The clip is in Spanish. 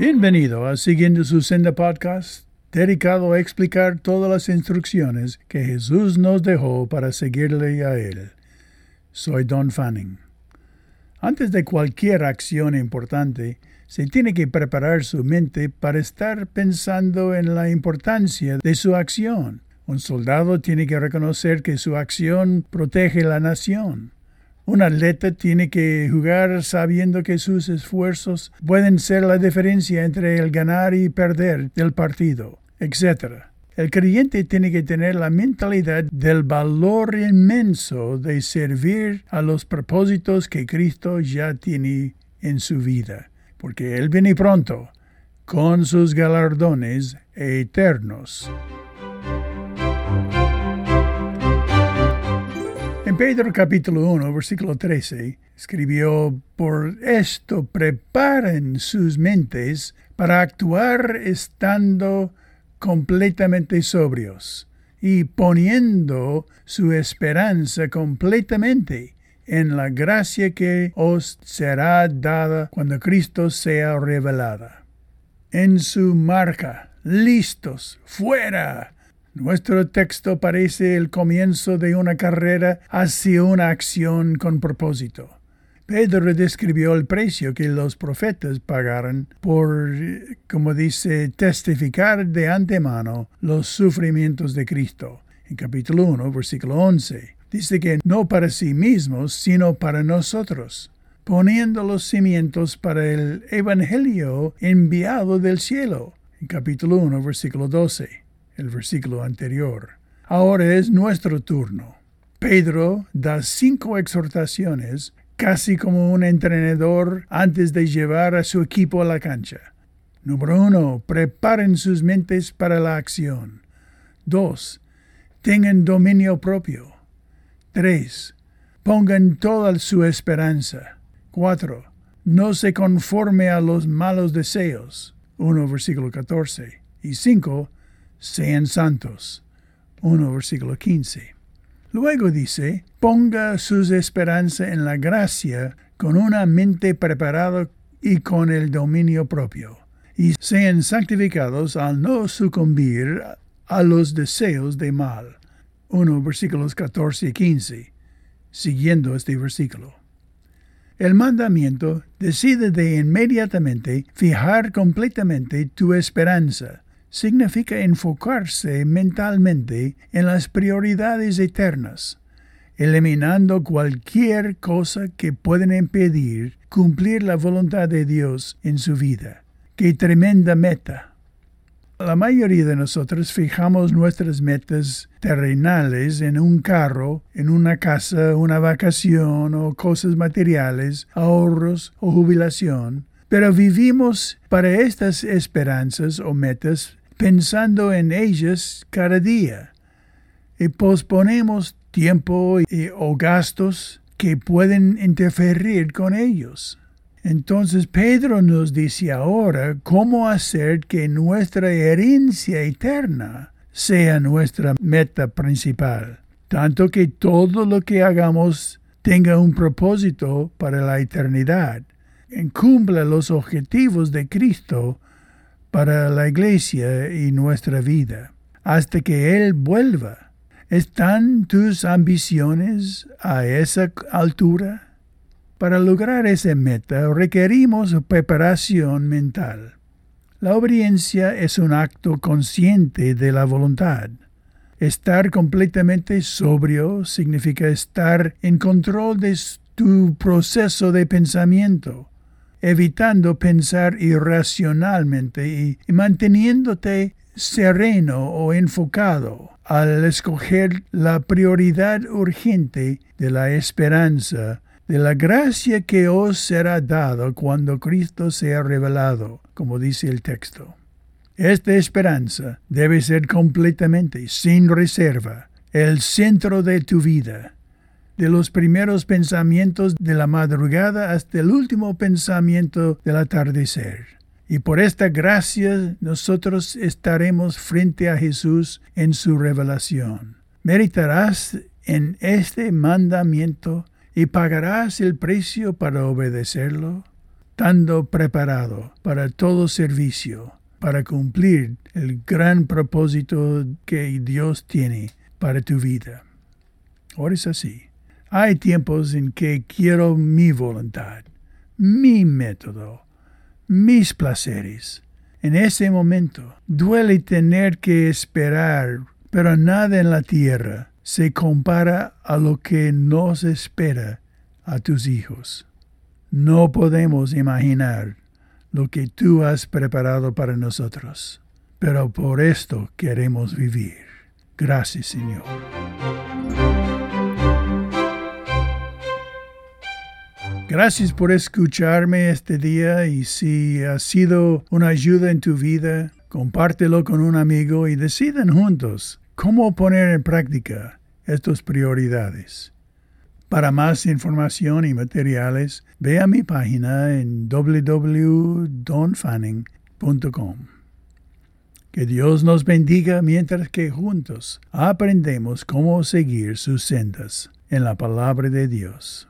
Bienvenido a Siguiendo su Senda Podcast, dedicado a explicar todas las instrucciones que Jesús nos dejó para seguirle a Él. Soy Don Fanning. Antes de cualquier acción importante, se tiene que preparar su mente para estar pensando en la importancia de su acción. Un soldado tiene que reconocer que su acción protege la nación. Un atleta tiene que jugar sabiendo que sus esfuerzos pueden ser la diferencia entre el ganar y perder del partido, etc. El creyente tiene que tener la mentalidad del valor inmenso de servir a los propósitos que Cristo ya tiene en su vida, porque Él viene pronto con sus galardones eternos. Pedro capítulo 1, versículo 13, escribió, Por esto preparen sus mentes para actuar estando completamente sobrios y poniendo su esperanza completamente en la gracia que os será dada cuando Cristo sea revelada. En su marca, listos, fuera, nuestro texto parece el comienzo de una carrera hacia una acción con propósito. Pedro describió el precio que los profetas pagaron por, como dice, testificar de antemano los sufrimientos de Cristo. En capítulo 1, versículo 11, dice que no para sí mismos, sino para nosotros, poniendo los cimientos para el Evangelio enviado del cielo. En capítulo 1, versículo 12 el versículo anterior. Ahora es nuestro turno. Pedro da cinco exhortaciones casi como un entrenador antes de llevar a su equipo a la cancha. Número uno, preparen sus mentes para la acción. Dos, tengan dominio propio. Tres, pongan toda su esperanza. Cuatro, no se conforme a los malos deseos. 1 versículo 14. Y cinco, sean santos. 1 versículo 15. Luego dice, ponga sus esperanzas en la gracia con una mente preparada y con el dominio propio, y sean santificados al no sucumbir a los deseos de mal. 1 versículos 14 y 15, siguiendo este versículo. El mandamiento decide de inmediatamente fijar completamente tu esperanza significa enfocarse mentalmente en las prioridades eternas, eliminando cualquier cosa que pueda impedir cumplir la voluntad de Dios en su vida. ¡Qué tremenda meta! La mayoría de nosotros fijamos nuestras metas terrenales en un carro, en una casa, una vacación o cosas materiales, ahorros o jubilación, pero vivimos para estas esperanzas o metas pensando en ellas cada día. Y posponemos tiempo y, o gastos que pueden interferir con ellos. Entonces Pedro nos dice ahora cómo hacer que nuestra herencia eterna sea nuestra meta principal, tanto que todo lo que hagamos tenga un propósito para la eternidad, cumpla los objetivos de Cristo para la iglesia y nuestra vida, hasta que Él vuelva. ¿Están tus ambiciones a esa altura? Para lograr esa meta requerimos preparación mental. La obediencia es un acto consciente de la voluntad. Estar completamente sobrio significa estar en control de tu proceso de pensamiento evitando pensar irracionalmente y, manteniéndote sereno o enfocado al escoger la prioridad urgente de la esperanza de la gracia que os será dado cuando Cristo sea revelado, como dice el texto. Esta esperanza debe ser completamente, sin reserva, el centro de tu vida de los primeros pensamientos de la madrugada hasta el último pensamiento del atardecer. Y por esta gracia nosotros estaremos frente a Jesús en su revelación. Meditarás en este mandamiento y pagarás el precio para obedecerlo. estando preparado para todo servicio, para cumplir el gran propósito que Dios tiene para tu vida. Ahora es así. Hay tiempos en que quiero mi voluntad, mi método, mis placeres. En ese momento duele tener que esperar, pero nada en la tierra se compara a lo que nos espera a tus hijos. No podemos imaginar lo que tú has preparado para nosotros, pero por esto queremos vivir. Gracias, Señor. Gracias por escucharme este día y si ha sido una ayuda en tu vida, compártelo con un amigo y decidan juntos cómo poner en práctica estas prioridades. Para más información y materiales, ve a mi página en www.donfanning.com. Que Dios nos bendiga mientras que juntos aprendemos cómo seguir sus sendas en la palabra de Dios.